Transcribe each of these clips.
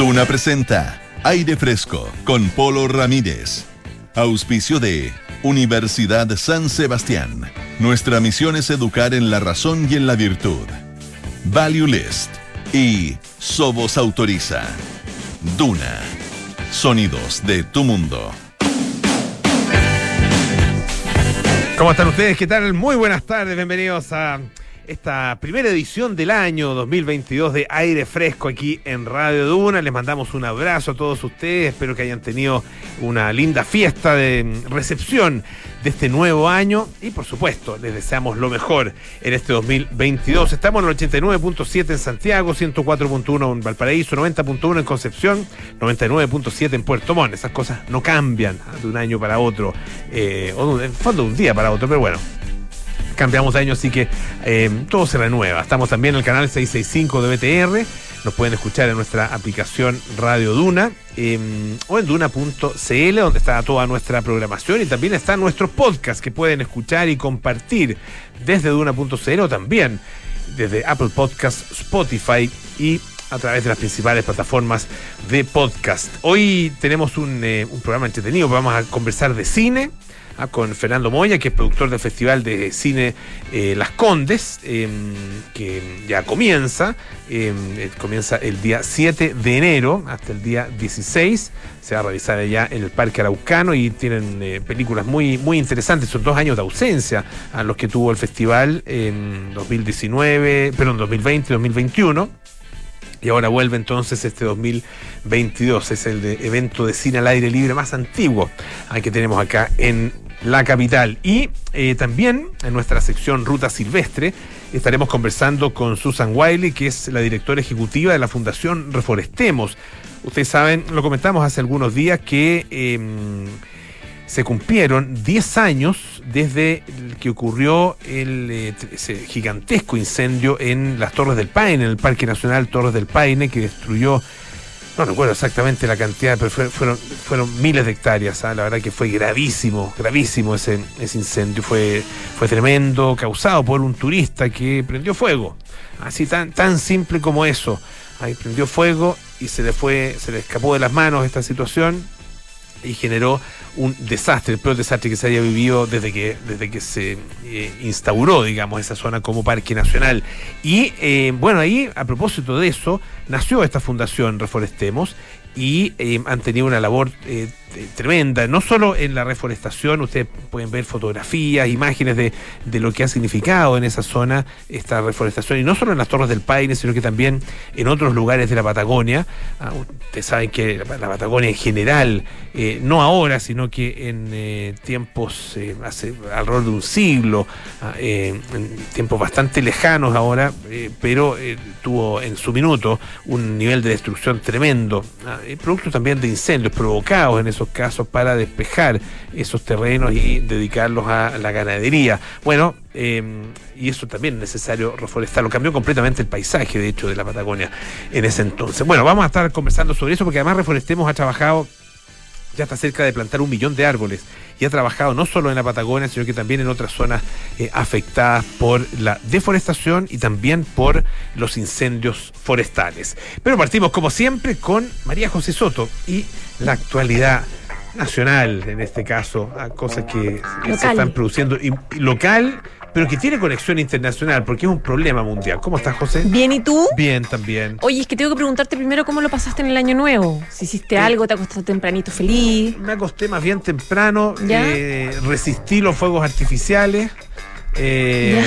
Duna presenta Aire Fresco con Polo Ramírez. Auspicio de Universidad San Sebastián. Nuestra misión es educar en la razón y en la virtud. Value List y Sobos Autoriza. Duna. Sonidos de tu mundo. ¿Cómo están ustedes? ¿Qué tal? Muy buenas tardes, bienvenidos a esta primera edición del año 2022 de Aire Fresco aquí en Radio Duna. Les mandamos un abrazo a todos ustedes, espero que hayan tenido una linda fiesta de recepción de este nuevo año y por supuesto les deseamos lo mejor en este 2022. Estamos en el 89.7 en Santiago, 104.1 en Valparaíso, 90.1 en Concepción, 99.7 en Puerto Montt. Esas cosas no cambian de un año para otro, eh, o de, en fondo de un día para otro, pero bueno, cambiamos de año, así que eh, todo se renueva. Estamos también en el canal 665 de BTR. Nos pueden escuchar en nuestra aplicación Radio Duna eh, o en duna.cl, donde está toda nuestra programación y también están nuestros podcasts que pueden escuchar y compartir desde duna.cl o también desde Apple Podcasts, Spotify y a través de las principales plataformas de podcast. Hoy tenemos un, eh, un programa entretenido, vamos a conversar de cine Ah, con Fernando Moya, que es productor del Festival de Cine eh, Las Condes, eh, que ya comienza, eh, comienza el día 7 de enero hasta el día 16. Se va a realizar allá en el Parque Araucano y tienen películas muy, muy interesantes. Son dos años de ausencia a los que tuvo el festival en 2019, perdón, 2020 y 2021. Y ahora vuelve entonces este 2022. Es el evento de cine al aire libre más antiguo que tenemos acá en la capital. Y eh, también en nuestra sección Ruta Silvestre estaremos conversando con Susan Wiley, que es la directora ejecutiva de la Fundación Reforestemos. Ustedes saben, lo comentamos hace algunos días, que eh, se cumplieron 10 años desde que ocurrió el eh, ese gigantesco incendio en las Torres del Paine, en el Parque Nacional Torres del Paine, que destruyó no recuerdo exactamente la cantidad, pero fueron, fueron miles de hectáreas. ¿ah? La verdad que fue gravísimo, gravísimo ese, ese incendio. Fue, fue tremendo, causado por un turista que prendió fuego. Así tan, tan simple como eso. Ahí prendió fuego y se le fue, se le escapó de las manos esta situación y generó un desastre, el peor desastre que se haya vivido desde que, desde que se eh, instauró, digamos, esa zona como parque nacional. Y eh, bueno, ahí, a propósito de eso, nació esta fundación Reforestemos y eh, han tenido una labor tremenda, no solo en la reforestación, ustedes pueden ver fotografías, imágenes de, de, lo que ha significado en esa zona esta reforestación, y no solo en las Torres del Paine, sino que también en otros lugares de la Patagonia. Ah, ustedes saben que la, Patagonia en general, eh, no ahora, sino que en eh, tiempos, eh, hace alrededor de un siglo, ah, en tiempos bastante lejanos ahora, pero tuvo en su minuto un nivel de destrucción tremendo, ah, producto también de incendios provocados en esos casos para despejar esos terrenos y dedicarlos a la ganadería. Bueno, eh, y eso también es necesario reforestarlo. Cambió completamente el paisaje, de hecho, de la Patagonia en ese entonces. Bueno, vamos a estar conversando sobre eso porque además Reforestemos ha trabajado ya está cerca de plantar un millón de árboles y ha trabajado no solo en la Patagonia, sino que también en otras zonas eh, afectadas por la deforestación y también por los incendios forestales. Pero partimos, como siempre, con María José Soto y la actualidad nacional, en este caso, a cosas que se están produciendo y, y local pero que tiene conexión internacional, porque es un problema mundial. ¿Cómo estás, José? Bien, ¿y tú? Bien, también. Oye, es que tengo que preguntarte primero cómo lo pasaste en el año nuevo. Si hiciste sí. algo, te acostaste tempranito feliz. Me acosté más bien temprano, eh, resistí los fuegos artificiales. Eh,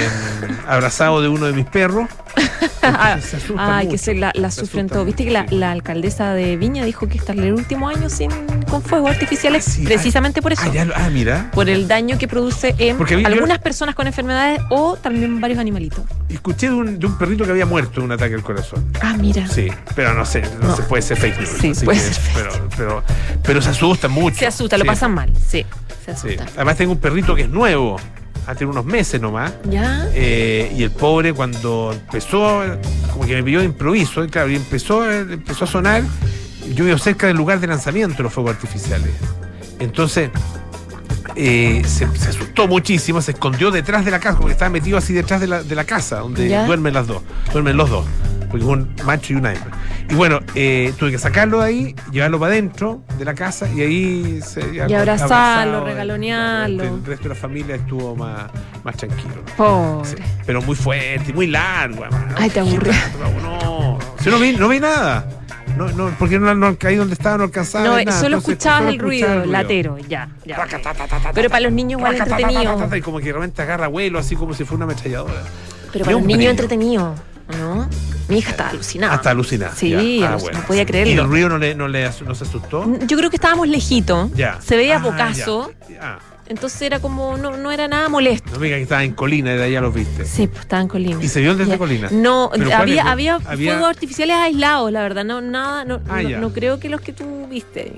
abrazado de uno de mis perros. Ay, que se la, la sufren todo. Viste que la, la, alcaldesa de Viña dijo que está el último año sin con fuegos artificiales, ah, sí, precisamente ah, por eso. Ah, ya, ah, mira. Por el daño que produce en algunas yo, personas con enfermedades o también varios animalitos. Escuché de un, de un, perrito que había muerto de un ataque al corazón. Ah, mira. Sí, pero no sé, no, no. se puede ser fake news. Sí, puede que, ser fake. Pero, pero, pero, se asusta mucho. Se asusta, lo pasan mal, sí. Se asusta. Además tengo un perrito que es nuevo hace unos meses nomás. ¿Ya? Eh, y el pobre cuando empezó, como que me pidió de improviso, y claro, y empezó, empezó a sonar, yo vivo cerca del lugar de lanzamiento de los fuegos artificiales. Entonces, eh, se, se, asustó muchísimo, se escondió detrás de la casa, porque estaba metido así detrás de la, de la casa, donde ¿Ya? duermen las dos, duermen los dos. Porque es un macho y una hembra. Y bueno, eh, tuve que sacarlo de ahí, llevarlo para adentro de la casa y ahí se. Y abrazarlo, regalonearlo. El, resto de la familia estuvo más, más tranquilo. Pobre. pero muy fuerte, muy largo. Ay, te aburrí. No, no, no vi, no vi nada. No, no, porque no, no, ahí donde estaba no alcanzaba. No, solo escuchabas el, ruido, latero, ya. ya Pero para los niños igual entretenido. Y como que realmente agarra vuelo, así como si fuera una ametralladora. Pero para los niños entretenido, ¿no? Mi hija estaba alucinada. Hasta alucinada. Sí, ah, no, podía creerlo. ¿Y el ruido no, le, no, le, no se asustó? Yo creo que estábamos lejitos. Ya. Se veía bocazo. Ah, entonces era como, no, no era nada molesto. No diga que estaba en colina, de allá lo viste. Sí, pues estaba en colina. ¿Y se vio desde colina? No, había, había, fuegos artificiales aislados, la verdad. No, nada, no, ah, no, creo que los que tú viste.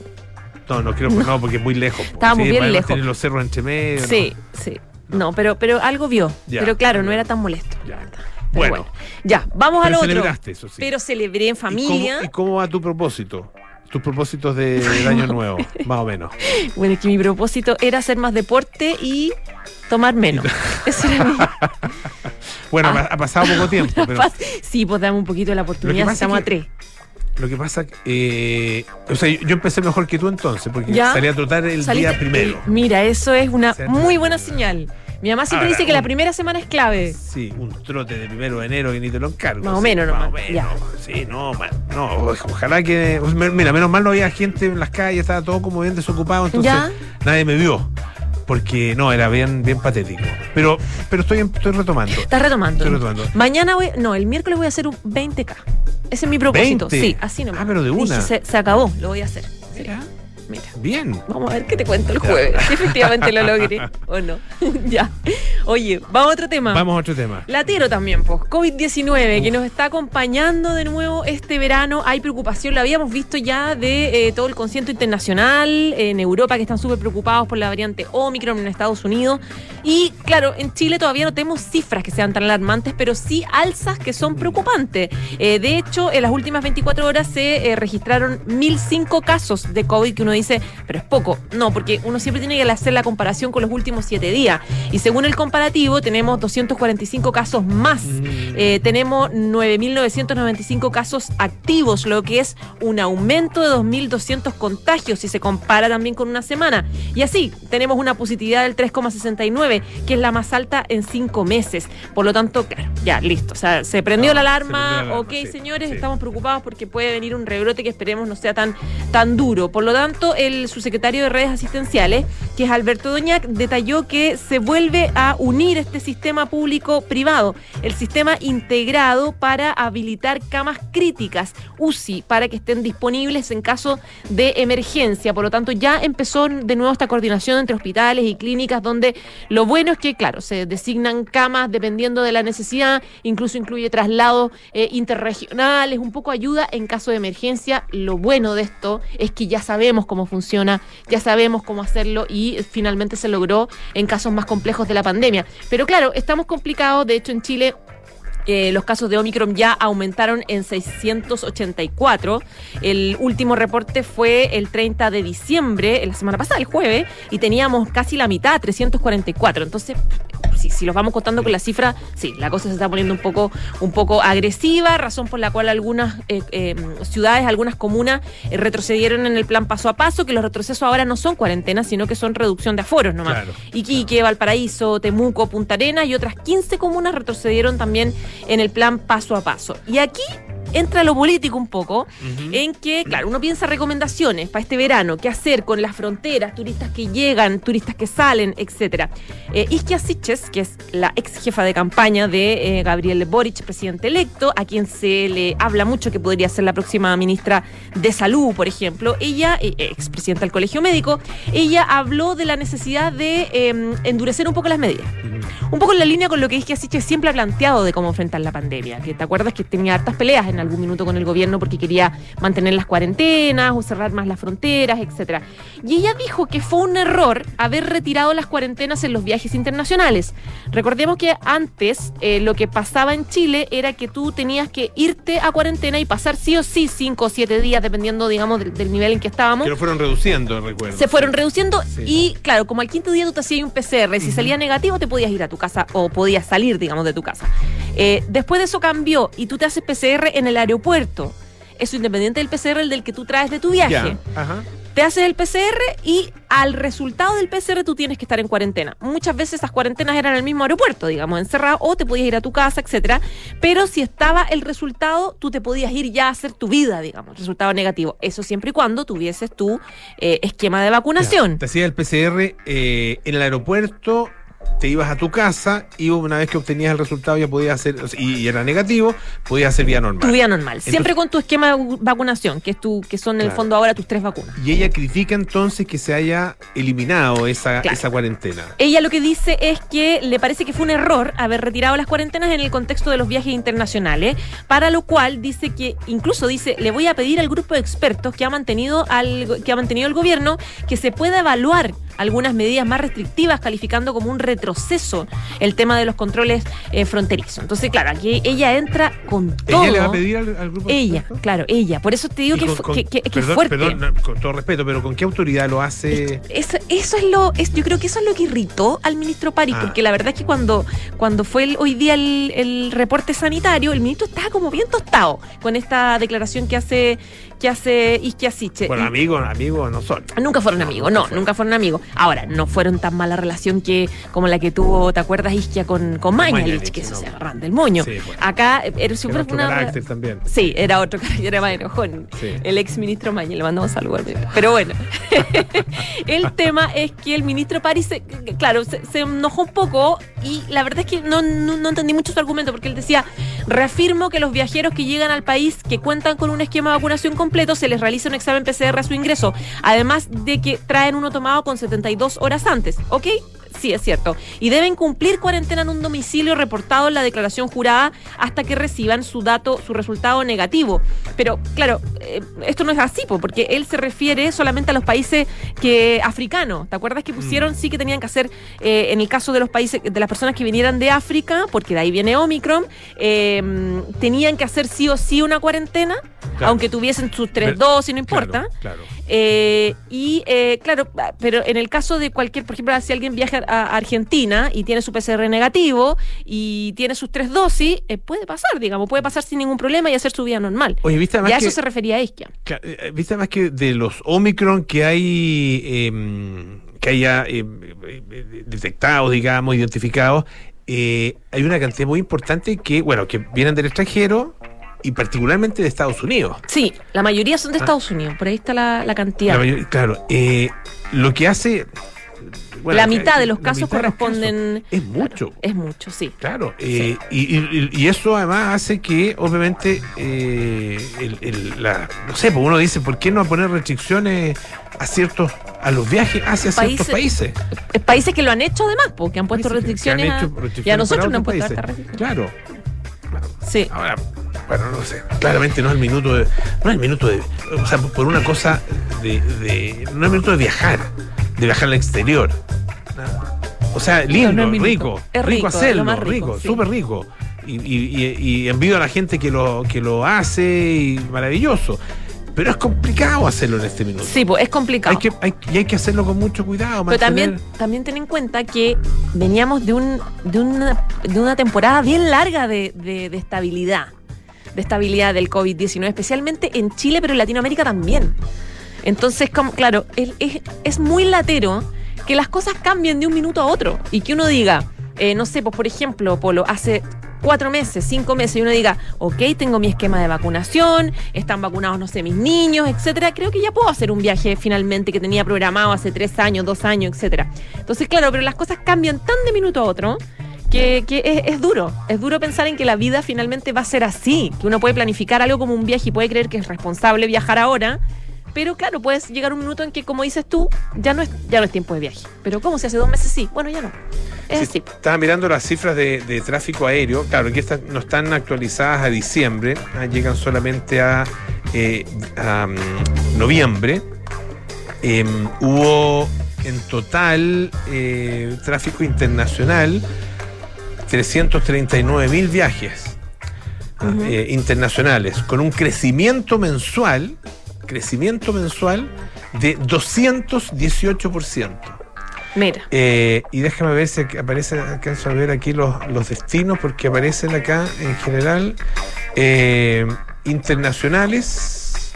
No, no creo, no, porque es muy lejos. Estábamos bien lejos. Tener los cerros entre medio. Sí, sí. No, pero, pero algo vio. pero claro, no era tan molesto, la Bueno, ya, vamos al otro. Celebraste, eso sí. Pero celebré en familia. ¿Y cómo va tu propósito? tus propósitos de, año nuevo, más o menos. Bueno, es que mi propósito era hacer más deporte y tomar menos. bueno, ah. ha pasado poco tiempo. Pero... Sí, pues dame un poquito la oportunidad, estamos a tres. Lo que pasa, eh, o sea, yo empecé mejor que tú entonces, porque salí a trotar el día primero. mira, eso es una muy buena señal. Mi mamá siempre dice que la primera semana es clave. Sí, un trote de primero de enero que ni te lo encargo. Más o menos, no. Más o menos. Sí, no, no, ojalá que. Mira, menos mal no había gente en las calles, estaba todo como bien desocupado, entonces nadie me vio porque no, era bien, bien patético. Pero, pero estoy, estoy retomando. Estás retomando. Estoy retomando. Mañana voy, no, el miércoles voy a hacer un 20K. Ese es mi propósito. Sí, así nomás. Ah, pero de una. se, acabó, lo voy a hacer. Mira. Bien. Vamos a ver qué te cuento el jueves. Si efectivamente lo logré o no. ya. Oye, vamos a otro tema. Vamos a otro tema. Latero también, pues. COVID-19, que nos está acompañando de nuevo este verano. Hay preocupación, lo habíamos visto ya de eh, todo el concierto internacional en Europa, que están súper preocupados por la variante Omicron en Estados Unidos. Y claro, en Chile todavía no tenemos cifras que sean tan alarmantes, pero sí alzas que son preocupantes. Eh, de hecho, en las últimas 24 horas se eh, registraron 1.005 casos de COVID que uno dice, pero es poco. No, porque uno siempre tiene que hacer la comparación con los últimos siete días. Y según el comparativo, tenemos 245 casos más. Mm. Eh, tenemos 9.995 casos activos, lo que es un aumento de 2.200 contagios si se compara también con una semana. Y así, tenemos una positividad del 3,69, que es la más alta en cinco meses. Por lo tanto, claro, ya, listo. O sea, se prendió la alarma. ok, señores, estamos preocupados porque puede venir un rebrote que esperemos no sea tan, tan duro. Por lo tanto, el subsecretario de redes asistenciales, que es Alberto Doñac, detalló que se vuelve a unir este sistema público-privado, el sistema integrado para habilitar camas críticas, UCI, para que estén disponibles en caso de emergencia. Por lo tanto, ya empezó de nuevo esta coordinación entre hospitales y clínicas, donde lo bueno es que, claro, se designan camas dependiendo de la necesidad, incluso incluye traslados eh, interregionales, un poco ayuda en caso de emergencia. Lo bueno de esto es que ya sabemos cómo cómo funciona, ya sabemos cómo hacerlo y finalmente se logró en casos más complejos de la pandemia. Pero claro, estamos complicados, de hecho en Chile eh, los casos de Omicron ya aumentaron en 684. El último reporte fue el 30 de diciembre, la semana pasada, el jueves, y teníamos casi la mitad, 344. Entonces, si, si los vamos contando con la cifra, sí, la cosa se está poniendo un poco, un poco agresiva, razón por la cual algunas eh, eh, ciudades, algunas comunas retrocedieron en el plan paso a paso, que los retrocesos ahora no son cuarentenas, sino que son reducción de aforos nomás. Iquique, Valparaíso, Temuco, Punta Arenas y otras 15 comunas retrocedieron también en el plan paso a paso. Y aquí entra lo político un poco, en que, claro, uno piensa recomendaciones para este verano, qué hacer con las fronteras, turistas que llegan, turistas que salen, etcétera. Eh, Iskia Siches, que es la ex jefa de campaña de eh, Gabriel Boric, presidente electo, a quien se le habla mucho que podría ser la próxima ministra de Salud, por ejemplo, ella, eh, ex presidenta del Colegio Médico, ella habló de la necesidad de em, endurecer un poco las medidas. Un poco en la línea con lo que Iskia Siches siempre ha planteado de cómo enfrentar la pandemia, que te acuerdas que tenía hartas peleas en algún minuto con el gobierno porque quería mantener las cuarentenas o cerrar más las fronteras, etcétera. Y ella dijo que fue un error haber retirado las cuarentenas en los viajes internacionales. Recordemos que antes eh, lo que pasaba en Chile era que tú tenías que irte a cuarentena y pasar sí o sí cinco o siete días, dependiendo, digamos, del, del nivel en que estábamos. Que lo fueron reduciendo, recuerdo. Se fueron reduciendo Sí. y, claro, como al quinto día tú te hacías un PCR, si salía negativo te podías ir a tu casa o podías salir, digamos, de tu casa. Eh, después de eso cambió y tú te haces PCR en el aeropuerto. Eso independiente del PCR, el del que tú traes de tu viaje. Ajá. Te haces el PCR y al resultado del PCR tú tienes que estar en cuarentena. Muchas veces esas cuarentenas eran en el mismo aeropuerto, digamos, encerrado, o te podías ir a tu casa, etcétera. Pero si estaba el resultado, tú te podías ir ya a hacer tu vida, digamos, resultado negativo. Eso siempre y cuando tuvieses tu eh, esquema de vacunación. Te hacía el PCR eh, en el aeropuerto, te ibas a tu casa y una vez que obtenías el resultado ya podías hacer, y, y era negativo, podías hacer vía normal. Tu vida normal. Siempre con tu esquema de vacu- vacunación, que es tu, que son en el fondo ahora tus tres vacunas. Y ella critica entonces que se haya eliminado esa, Claro. esa cuarentena. Ella lo que dice es que le parece que fue un error haber retirado las cuarentenas en el contexto de los viajes internacionales, para lo cual dice que, incluso dice, le voy a pedir al grupo de expertos que ha mantenido, al, que ha mantenido el gobierno que se pueda evaluar algunas medidas más restrictivas, calificando como un retroceso el tema de los controles eh, fronterizos. Entonces, claro, aquí ella entra con todo. ¿Ella le va a pedir al, al grupo Ella, claro, ella. Por eso te digo que, con- fu- con- que- que- que es fuerte. perdón, no, con todo respeto, pero ¿con qué autoridad lo hace? Eso, eso es lo, es, yo creo que eso es lo que irritó al ministro París, Ah. porque la verdad es que cuando, cuando fue el- hoy día el, el reporte sanitario, el ministro estaba como bien tostado con esta declaración que hace, que hace Isquia Siche. Bueno, amigos, amigos no son. Nunca fueron amigos, no, nunca fueron amigos. Ahora, no fueron tan mala relación que como la que tuvo, ¿te acuerdas, Isquia con, con Mañalich? Que eso se agarran del moño. Sí, bueno. Acá eh, era otro una... carácter también. Sí, era otro carácter, era más enojón. Sí. El ex ministro Maña, le mandamos saludos. Pero bueno, el tema es que el ministro París, se- claro, se, se enojó un poco y la verdad es que no, no, no entendí mucho su argumento porque él decía, reafirmo que los viajeros que llegan al país que cuentan con un esquema de vacunación completo se les realiza un examen PCR a su ingreso, además de que traen uno tomado con 72 horas antes, ¿ok? Sí, es cierto. Y deben cumplir cuarentena en un domicilio reportado en la declaración jurada hasta que reciban su dato, su resultado negativo. Pero claro, eh, esto no es así, po, porque él se refiere solamente a los países que africanos. ¿Te acuerdas que pusieron sí que tenían que hacer eh, en el caso de los países de las personas que vinieran de África, porque de ahí viene Omicron, eh, tenían que hacer sí o sí una cuarentena, Claro. aunque tuviesen sus tres dosis, no importa. Claro, claro. Eh, y claro, pero en el caso de cualquier, por ejemplo, si alguien viaja a Argentina y tiene su PCR negativo y tiene sus tres dosis, eh, puede pasar, digamos, puede pasar sin ningún problema y hacer su vida normal. Oye, ¿viste Y a que, eso se refería Isquia. Claro, eh, viste además que de los Omicron que hay eh, que haya eh, eh, detectados, digamos, identificados, eh, hay una cantidad muy importante que, bueno, que vienen del extranjero y particularmente de Estados Unidos. Sí, la mayoría son de Ah. Estados Unidos, por ahí está la, la cantidad. La claro, eh, lo que hace... bueno, la mitad de los casos corresponden... casos. Es mucho. Es mucho, sí. Claro, eh, y, y- y eso además hace que, obviamente, eh, el- el- la- no sé, pues uno dice, ¿por qué no poner restricciones a ciertos, a los viajes hacia ciertos países? Eh, Países que lo han hecho además, porque han puesto han restricciones, a- hecho restricciones y a nosotros nos han puesto hartas restricciones. Claro, Sí. ahora, bueno, no sé, claramente no es el minuto de, no es el minuto de, o sea, por una cosa de, de- no es el minuto de viajar, de viajar al exterior. O sea, lindo, no es minuto. rico, Es rico, rico, hacerlo, lo más rico, súper rico. Y, y, y- y envidio a la gente que lo, que lo hace y maravilloso. Pero es complicado hacerlo en este minuto. Sí, pues es complicado. Hay que, hay, y hay que hacerlo con mucho cuidado. Pero también, mantener- también ten en cuenta que veníamos de, un, de, una, de una temporada bien larga de, de- de estabilidad, de estabilidad del COVID-19, especialmente en Chile, pero en Latinoamérica también. Entonces, como, claro, es, es- muy latero que las cosas cambien de un minuto a otro y que uno diga, eh, no sé, pues por ejemplo, Polo, hace cuatro meses, cinco meses, y uno diga, ok, tengo mi esquema de vacunación, están vacunados, no sé, mis niños, etcétera, creo que ya puedo hacer un viaje finalmente que tenía programado hace tres años, dos años, etcétera. Entonces, claro, pero las cosas cambian tan de minuto a otro que, que es, es duro. Es duro pensar en que la vida finalmente va a ser así, que uno puede planificar algo como un viaje y puede creer que es responsable viajar ahora, pero claro, puedes llegar un minuto en que, como dices tú, ya no es, ya no es tiempo de viaje. Pero ¿cómo si hace dos meses sí? Bueno, ya no. Es Sí, así. Estaba mirando las cifras de, de tráfico aéreo. Claro, estas no están actualizadas a diciembre, ah, llegan solamente a, eh, a, mm, noviembre. Em, hubo en total eh, tráfico internacional 339 mil viajes ah, Ujú. eh, internacionales, con un crecimiento mensual, crecimiento mensual de 218%. Mira. Eh, y déjame ver si aparece, alcanzo a ver aquí los, los destinos, porque aparecen acá en general eh, internacionales.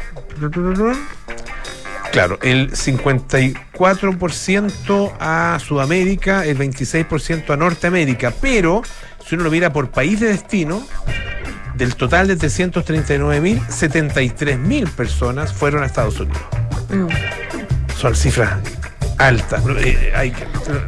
Claro, el 54% a Sudamérica, el 26% a Norteamérica, pero si uno lo mira por país de destino, del total de 339.000, 73.000 personas fueron a Estados Unidos Mm. son cifras altas. ¿no? Eh, hay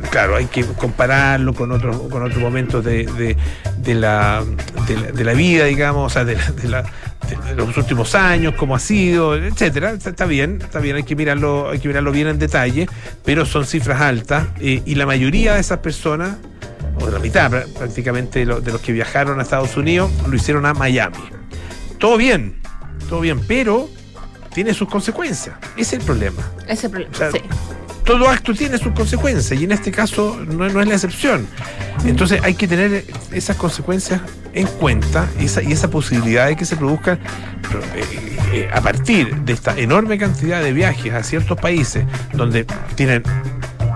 claro, hay que compararlo con otros con otros momentos de, de- de la, de, la, de la vida, digamos, o sea, de, la- de los últimos años, cómo ha sido, etcétera. Está, está bien, está bien, hay que mirarlo, hay que mirarlo bien en detalle, pero son cifras altas eh, y la mayoría de esas personas, o la mitad prá- prácticamente de, lo- de los que viajaron a Estados Unidos, lo hicieron a Miami. Todo bien, todo bien, pero tiene sus consecuencias. Ese es el problema. Ese es el problema. O sea, sí. todo acto tiene sus consecuencias y en este caso no, no es la excepción. Entonces hay que tener esas consecuencias en cuenta y esa, y esa posibilidad de que se produzcan eh, eh, a partir de esta enorme cantidad de viajes a ciertos países donde tienen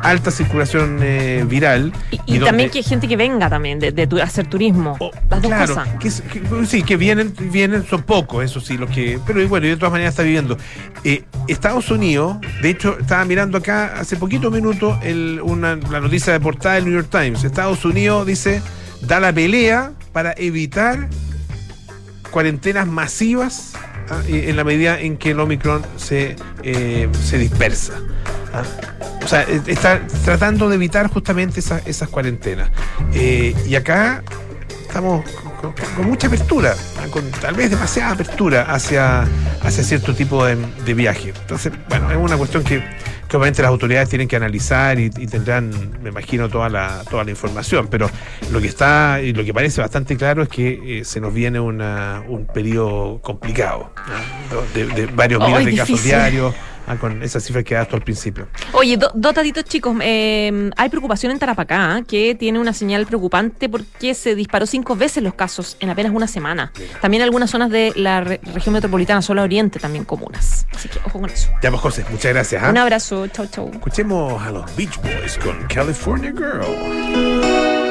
alta circulación eh, viral. Y, y donde- también que hay gente que venga también de, de hacer turismo. Oh, Las dos claro, cosas. que es- que- sí, que vienen, vienen, son pocos, eso sí, los que. Pero bueno, y de todas maneras está viviendo. Eh, Estados Unidos, de hecho, estaba mirando acá hace poquito minutos una, la noticia de portada del New York Times. Estados Unidos dice, da la pelea para evitar cuarentenas masivas ah, en la medida en que el Omicron se, eh, se dispersa. ah. O sea, eh, está tratando de evitar justamente esas, esas cuarentenas. Eh, y acá estamos con, mucha apertura, con tal vez demasiada apertura hacia, hacia cierto tipo de, de viaje. Entonces, bueno, es una cuestión que, que obviamente las autoridades tienen que analizar y, y tendrán, me imagino, toda la, toda la información. Pero lo que está y lo que parece bastante claro es que eh, se nos viene una, un periodo complicado, ¿no? de, de varios Oh, miles es de casos diarios. Ah, con esas cifras que daste al principio. Oye, do- dos datitos chicos. eh, hay preocupación en Tarapacá, ¿eh? que tiene una señal preocupante porque se disparó cinco veces los casos en apenas una semana. También algunas zonas de la re- región metropolitana, zona oriente, también comunas. Así que ojo con eso. Ya, pues, José, muchas gracias. ¿ah? Un abrazo, chau, chau. Escuchemos a los Beach Boys con California Girl.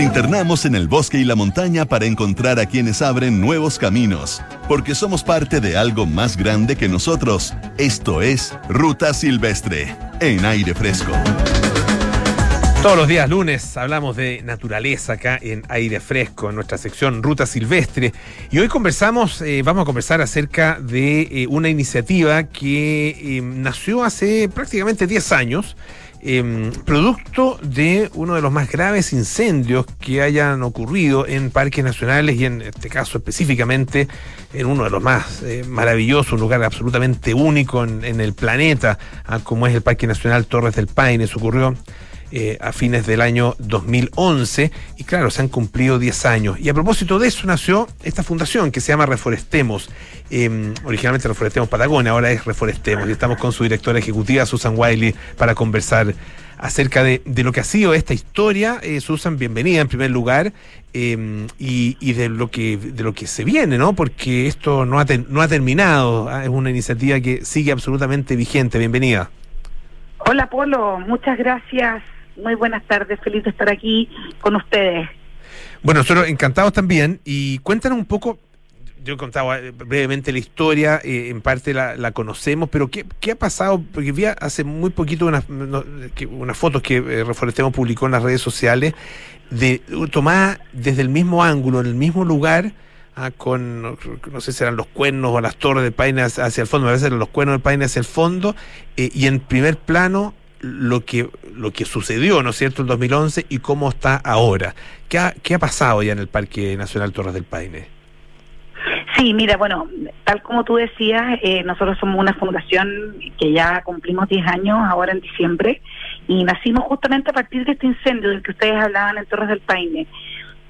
Internamos en el bosque y la montaña para encontrar a quienes abren nuevos caminos, porque somos parte de algo más grande que nosotros. Esto es Ruta Silvestre, en aire fresco. Todos los días lunes hablamos de naturaleza acá en aire fresco, en nuestra sección Ruta Silvestre. Y hoy conversamos, eh, vamos a conversar acerca de eh, una iniciativa que eh, nació hace prácticamente 10 años Em, producto de uno de los más graves incendios que hayan ocurrido en parques nacionales y en este caso específicamente en uno de los más eh, maravillosos, un lugar absolutamente único en, el planeta, ah, como es el Parque Nacional Torres del Paine. Se ocurrió eh, a fines del año 2011 y claro, se han cumplido 10 años. Y a propósito de eso nació esta fundación que se llama Reforestemos. Em, originalmente Reforestemos Patagonia, ahora es Reforestemos y estamos con su directora ejecutiva Susan Wiley para conversar acerca de, lo que ha sido esta historia. Eh, Susan, bienvenida en primer lugar em, y, de lo que de lo que se viene, ¿no? Porque esto no ha, no ha terminado, ¿ah? es una iniciativa que sigue absolutamente vigente. Bienvenida. Hola Polo, muchas gracias muy buenas tardes, feliz de estar aquí con ustedes. Bueno, nosotros encantados también. Y cuéntanos un poco, yo contaba eh, brevemente la historia, eh, en parte la, conocemos, pero ¿qué, ¿qué, ha pasado? Porque vi hace muy poquito unas, fotos que eh, Reforestemos publicó en las redes sociales, de tomada desde el mismo ángulo, en el mismo lugar, ah, con, no sé si eran los cuernos o las torres de Paine hacia el fondo, a veces eran los cuernos de Paine hacia el fondo, y en primer plano lo que, lo que sucedió, ¿no cierto?, en 2011 y cómo está ahora. ¿Qué ha, qué ha pasado ya en el Parque Nacional Torres del Paine? Sí, mira, bueno, tal como tú decías, eh, nosotros somos una fundación que ya cumplimos 10 años ahora en diciembre y nacimos justamente a partir de este incendio del que ustedes hablaban en Torres del Paine.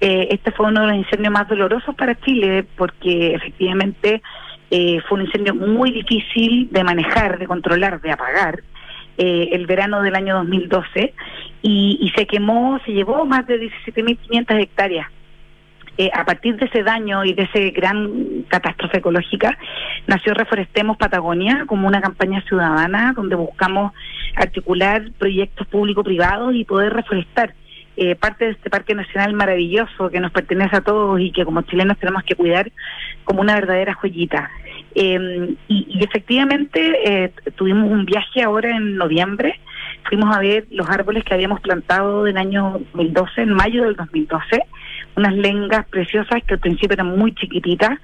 Eh, este fue uno de los incendios más dolorosos para Chile porque efectivamente eh, fue un incendio muy difícil de manejar, de controlar, de apagar. Eh, el verano del año 2012 y, y se quemó, se llevó más de 17.500 hectáreas. Eh, a partir de ese daño y de ese gran catástrofe ecológica, nació Reforestemos Patagonia como una campaña ciudadana donde buscamos articular proyectos público-privados y poder reforestar eh, parte de este parque nacional maravilloso que nos pertenece a todos y que como chilenos tenemos que cuidar como una verdadera joyita. Eh, y, efectivamente eh, tuvimos un viaje ahora en noviembre, fuimos a ver los árboles que habíamos plantado del año 2012, en mayo del 2012, unas lengas preciosas que al principio eran muy chiquititas.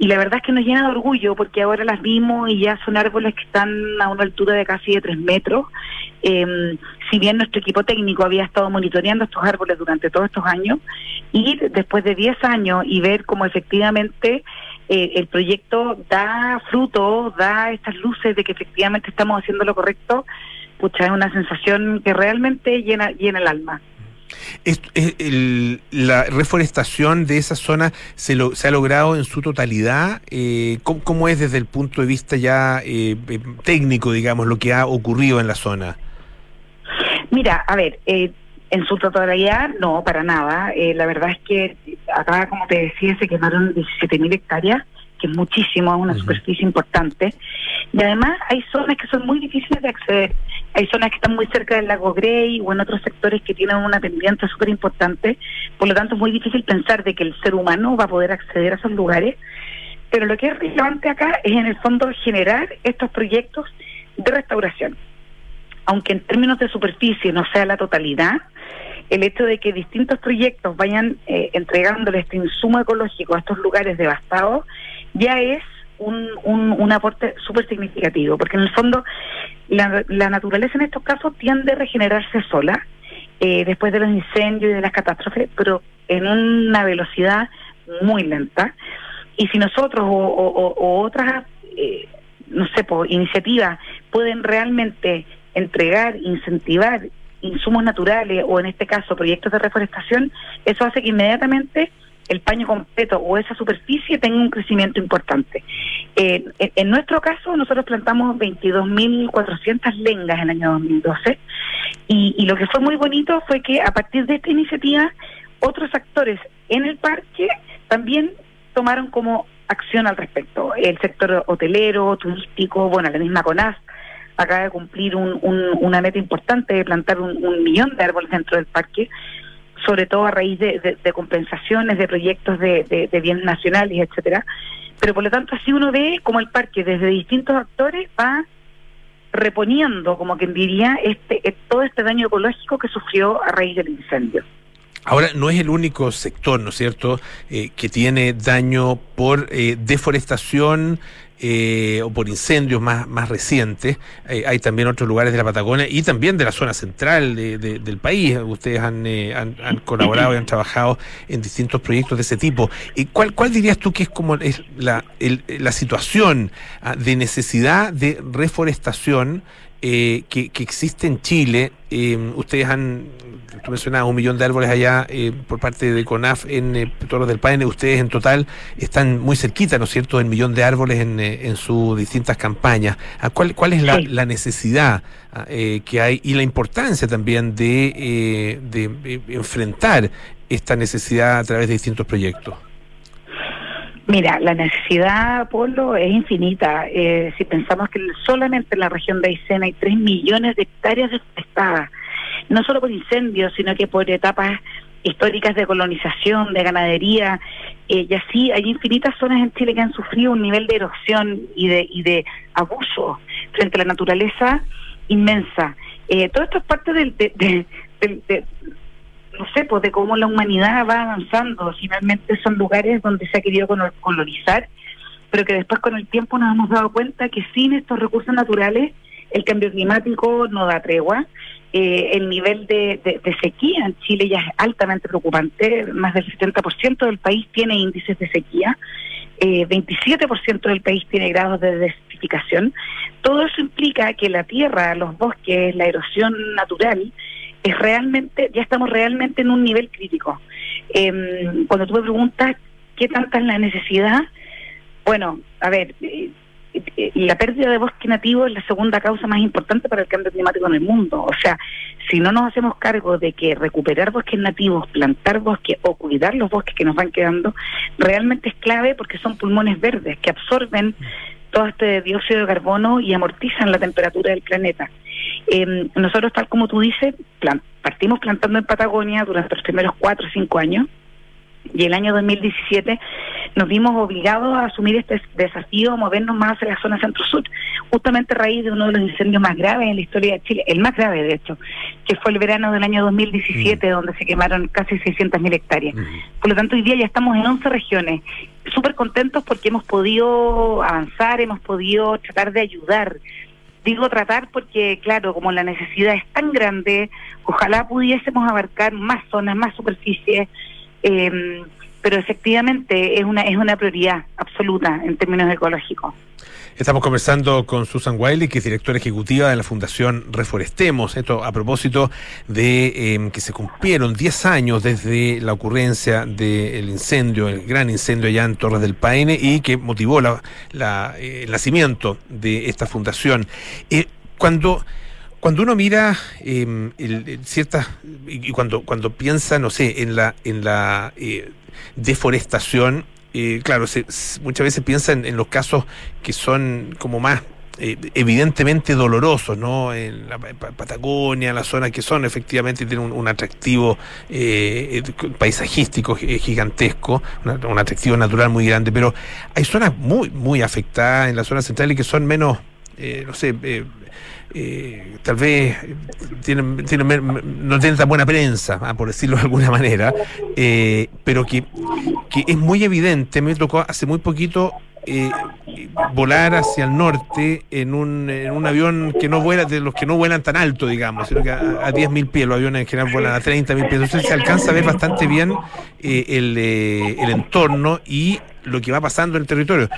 Y la verdad es que nos llena de orgullo porque ahora las vimos y ya son árboles que están a una altura de casi de tres metros. Eh, si bien nuestro equipo técnico había estado monitoreando estos árboles durante todos estos años, ir después de 10 años y ver cómo efectivamente eh, el proyecto da fruto, da estas luces de que efectivamente estamos haciendo lo correcto, pucha, es una sensación que realmente llena, llena el alma. la reforestación de esa zona se, lo, se ha logrado en su totalidad. Eh, ¿cómo, es desde el punto de vista ya eh, técnico, digamos, lo que ha ocurrido en la zona? Mira, a ver, eh, en su totalidad, no, para nada. Eh, la verdad es que acá, como te decía, se quemaron 17.000 hectáreas, que es muchísimo, una superficie importante. Y además hay zonas que son muy difíciles de acceder. Hay zonas que están muy cerca del lago Grey o en otros sectores que tienen una pendiente súper importante. Por lo tanto, es muy difícil pensar de que el ser humano va a poder acceder a esos lugares. Pero lo que es relevante acá es, en el fondo, generar estos proyectos de restauración aunque en términos de superficie no sea la totalidad, el hecho de que distintos proyectos vayan eh, entregándole este insumo ecológico a estos lugares devastados ya es un, un, aporte súper significativo, porque en el fondo la, naturaleza en estos casos tiende a regenerarse sola eh, después de los incendios y de las catástrofes, pero en una velocidad muy lenta. Y si nosotros o, otras, eh, no sé, iniciativas pueden realmente entregar, incentivar insumos naturales o en este caso proyectos de reforestación, eso hace que inmediatamente el paño completo o esa superficie tenga un crecimiento importante. Eh, en, nuestro caso, nosotros plantamos 22.400 lengas en el año 2012 y, y lo que fue muy bonito fue que a partir de esta iniciativa, otros actores en el parque también tomaron como acción al respecto. El sector hotelero, turístico, bueno, la misma CONAS acaba de cumplir un, una meta importante de plantar un, millón de árboles dentro del parque. sobre todo a raíz de, compensaciones, de proyectos de, bienes nacionales, etcétera. Pero por lo tanto, así uno ve como el parque desde distintos actores va reponiendo, como quien diría, este, eh, todo este daño ecológico que sufrió a raíz del incendio. Ahora, no es el único sector, ¿no es cierto?, eh, que tiene daño por eh, deforestación eh, o por incendios más, más recientes. hay también otros lugares de la Patagonia y también de la zona central del país. Ustedes han, han, colaborado y han trabajado en distintos proyectos de ese tipo. ¿Y cuál, cuál dirías tú que es como es la, la situación ah, de necesidad de reforestación eh, que, existe en Chile. Eh, ustedes han, tú mencionabas un millón de árboles allá eh, por parte de CONAF en eh, Toros del Paine. Ustedes en total están muy cerquita, ¿no es cierto?, del millón de árboles en, en sus distintas campañas. Ah, ¿Cuál, cuál es la, la necesidad ah, que hay y la importancia también de, de enfrentar esta necesidad a través de distintos proyectos? Mira, la necesidad, Polo, es infinita. Eh, si pensamos que solamente en la región de Aysén hay 3 millones de hectáreas deforestadas, no solo por incendios, sino que por etapas históricas de colonización, de ganadería, eh, y así hay infinitas zonas en Chile que han sufrido un nivel de erosión y de, y de abuso frente a la naturaleza inmensa. Eh, todo esto es parte del, de, no sé, pues de cómo la humanidad va avanzando. Finalmente son lugares donde se ha querido colonizar, pero que después con el tiempo nos hemos dado cuenta que sin estos recursos naturales el cambio climático no da tregua. Eh, el nivel de, sequía en Chile ya es altamente preocupante. Más del 70% del país tiene índices de sequía. Eh, 27% del país tiene grados de desertificación. Todo eso implica que la tierra, los bosques, la erosión natural, es realmente, ya estamos realmente en un nivel crítico. Em, cuando tú me preguntas qué tanta es la necesidad, bueno, a ver, eh, eh, la pérdida de bosque nativo es la segunda causa más importante para el cambio climático en el mundo. O sea, si no nos hacemos cargo de que recuperar bosques nativos, plantar bosques o cuidar los bosques que nos van quedando, realmente es clave porque son pulmones verdes que absorben todo este dióxido de carbono y amortizan la temperatura del planeta. Eh, nosotros, tal como tú dices, partimos plantando en Patagonia durante los primeros cuatro o cinco años y el año 2017 nos vimos obligados a asumir este desafío, a movernos más hacia la zona centro-sur, justamente a raíz de uno de los incendios más graves en la historia de Chile, el más grave de hecho, que fue el verano del año 2017, mm. donde se quemaron casi 600.000 hectáreas. Mm. Por lo tanto, hoy día ya estamos en 11 regiones, súper contentos porque hemos podido avanzar, hemos podido tratar de ayudar Digo tratar porque, claro, como la necesidad es tan grande, ojalá pudiésemos abarcar más zonas, más superficies, eh, pero efectivamente es una, es una prioridad absoluta en términos ecológicos. Estamos conversando con Susan Wiley, que es directora ejecutiva de la Fundación Reforestemos. Esto a propósito de em, que se cumplieron 10 años desde la ocurrencia del incendio, el gran incendio allá en Torres del Paine, y que motivó la, eh, el nacimiento de esta fundación. Eh, cuando cuando uno mira eh, ciertas y cuando cuando piensa no sé en la en la eh, deforestación eh, claro, se, muchas veces piensa en, los casos que son como más eh, evidentemente dolorosos, ¿no? En la Patagonia, la zona que son efectivamente tienen un, atractivo eh, paisajístico gigantesco, un atractivo natural muy grande, pero hay zonas muy, muy afectadas en la zona central y que son menos, no sé, eh, tal vez tienen, no tienen tan buena prensa, ah, por decirlo de alguna manera, eh, pero que, es muy evidente. Me tocó hace muy poquito eh, volar hacia el norte en un, en un avión que no vuela, de los que no vuelan tan alto, digamos, sino que a, a 10.000 pies, los aviones en general vuelan a 30.000 pies. Entonces se alcanza a ver bastante bien el, el entorno y lo que va pasando en el territorio.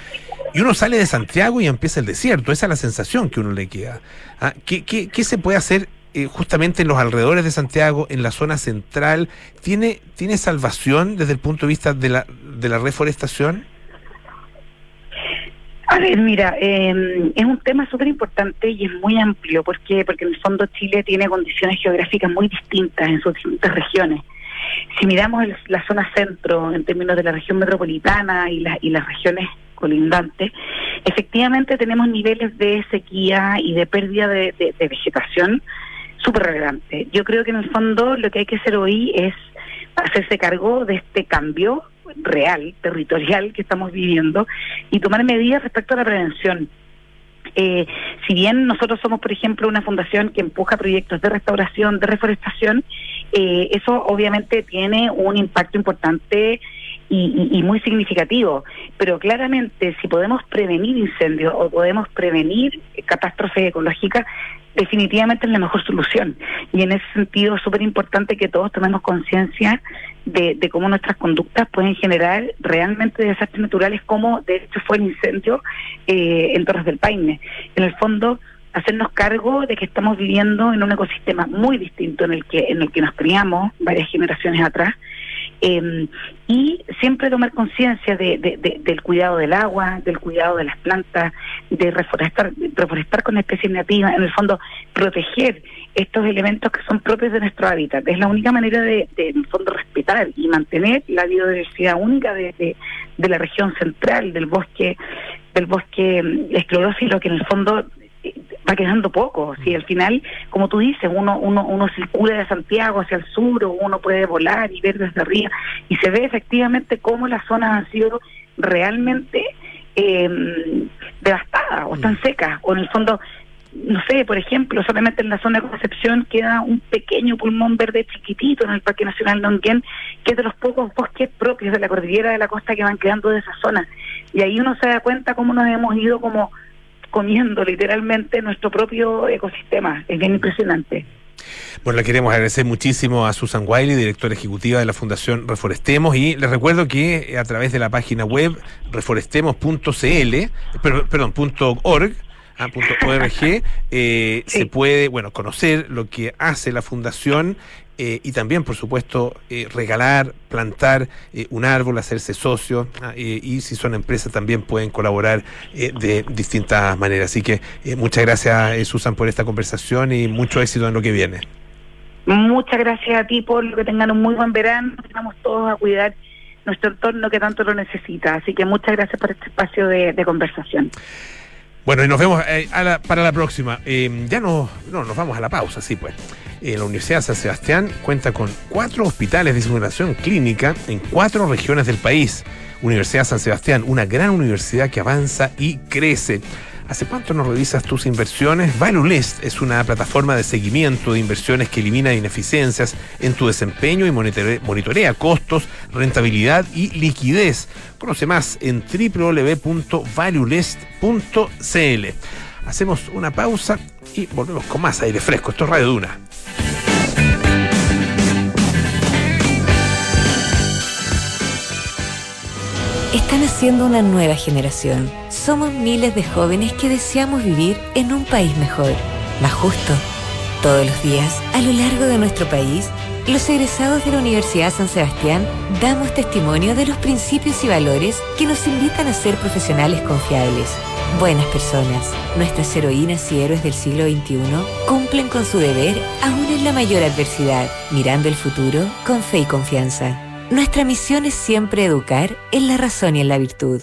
Y uno sale de Santiago y empieza el desierto. Esa es la sensación que uno le queda. ¿Ah? ¿Qué, se puede hacer eh, justamente en los alrededores de Santiago, en la zona central? ¿Tiene, ¿Tiene salvación desde el punto de vista de la, de la reforestación? A ver, mira, em, es un tema súper importante y es muy amplio. ¿Por Porque en el fondo Chile tiene condiciones geográficas muy distintas en sus distintas regiones. Si miramos la zona centro en términos de la región metropolitana y, y las regiones colindantes, efectivamente tenemos niveles de sequía y de pérdida de, vegetación súper relevantes. Yo creo que en el fondo lo que hay que hacer hoy es hacerse cargo de este cambio real, territorial que estamos viviendo y tomar medidas respecto a la prevención. Eh, si bien nosotros somos, por ejemplo, una fundación que empuja proyectos de restauración, de reforestación, eh, eso obviamente tiene un impacto importante y, muy significativo. Pero claramente, si podemos prevenir incendios o podemos prevenir catástrofes ecológicas, definitivamente es la mejor solución. Y en ese sentido es súper importante que todos tomemos conciencia de, cómo nuestras conductas pueden generar realmente desastres naturales, como de hecho fue el incendio eh, en Torres del Paine. En el fondo, hacernos cargo de que estamos viviendo en un ecosistema muy distinto en el que en el que nos criamos varias generaciones atrás eh, y siempre tomar conciencia de, del cuidado del agua, del cuidado de las plantas, de reforestar, reforestar con especies nativas, en el fondo proteger estos elementos que son propios de nuestro hábitat. Es la única manera de, en el fondo, respetar y mantener la biodiversidad única de, la región central, del bosque del bosque mm, esclerófilo, que en el fondo va quedando poco. Si al final, como tú dices, uno, uno, uno circula de Santiago hacia el sur o uno puede volar y ver desde arriba y se ve efectivamente cómo las zonas han sido realmente eh, devastadas o están mm. secas o en el fondo no sé, por ejemplo, solamente en la zona de Concepción queda un pequeño pulmón verde chiquitito en el Parque Nacional Nonquén, que es de los pocos bosques propios de la cordillera de la costa que van quedando de esa zona. Y ahí uno se da cuenta cómo nos hemos ido como comiendo literalmente nuestro propio ecosistema. Es bien impresionante. Bueno, le queremos agradecer muchísimo a Susan Wiley, directora ejecutiva de la Fundación Reforestemos, y les recuerdo que a través de la página web reforestemos.cl, perdón, punto .org, ah, .org, eh, se puede, bueno, conocer lo que hace la Fundación eh, y también, por supuesto, eh, regalar, plantar eh, un árbol, hacerse socio ah, y si son empresas también pueden colaborar de distintas maneras. Así que muchas gracias, Susan, por esta conversación y mucho éxito en lo que viene. Muchas gracias a ti, por lo que tengan un muy buen verano. Vamos todos a cuidar nuestro entorno que tanto lo necesita. Así que muchas gracias por este espacio de conversación. Bueno, y nos vemos eh, para la próxima. Eh, ya no, no, nos vamos a la pausa, sí, pues. Eh, la Universidad San Sebastián cuenta con cuatro hospitales de simulación clínica en cuatro regiones del país. Universidad San Sebastián, una gran universidad que avanza y crece. ¿Hace cuánto no revisas tus inversiones? ValueList es una plataforma de seguimiento de inversiones que elimina ineficiencias en tu desempeño y monitorea costos, rentabilidad y liquidez. Conoce más en www.valuelist.cl. Hacemos una pausa y volvemos con más aire fresco. Esto es Radio Duna. Están haciendo una nueva generación. Somos miles de jóvenes que deseamos vivir en un país mejor, más justo. Todos los días, a lo largo de nuestro país, los egresados de la Universidad San Sebastián damos testimonio de los principios y valores que nos invitan a ser profesionales confiables. Buenas personas, nuestras heroínas y héroes del siglo XXI cumplen con su deber aún en la mayor adversidad, mirando el futuro con fe y confianza. Nuestra misión es siempre educar en la razón y en la virtud.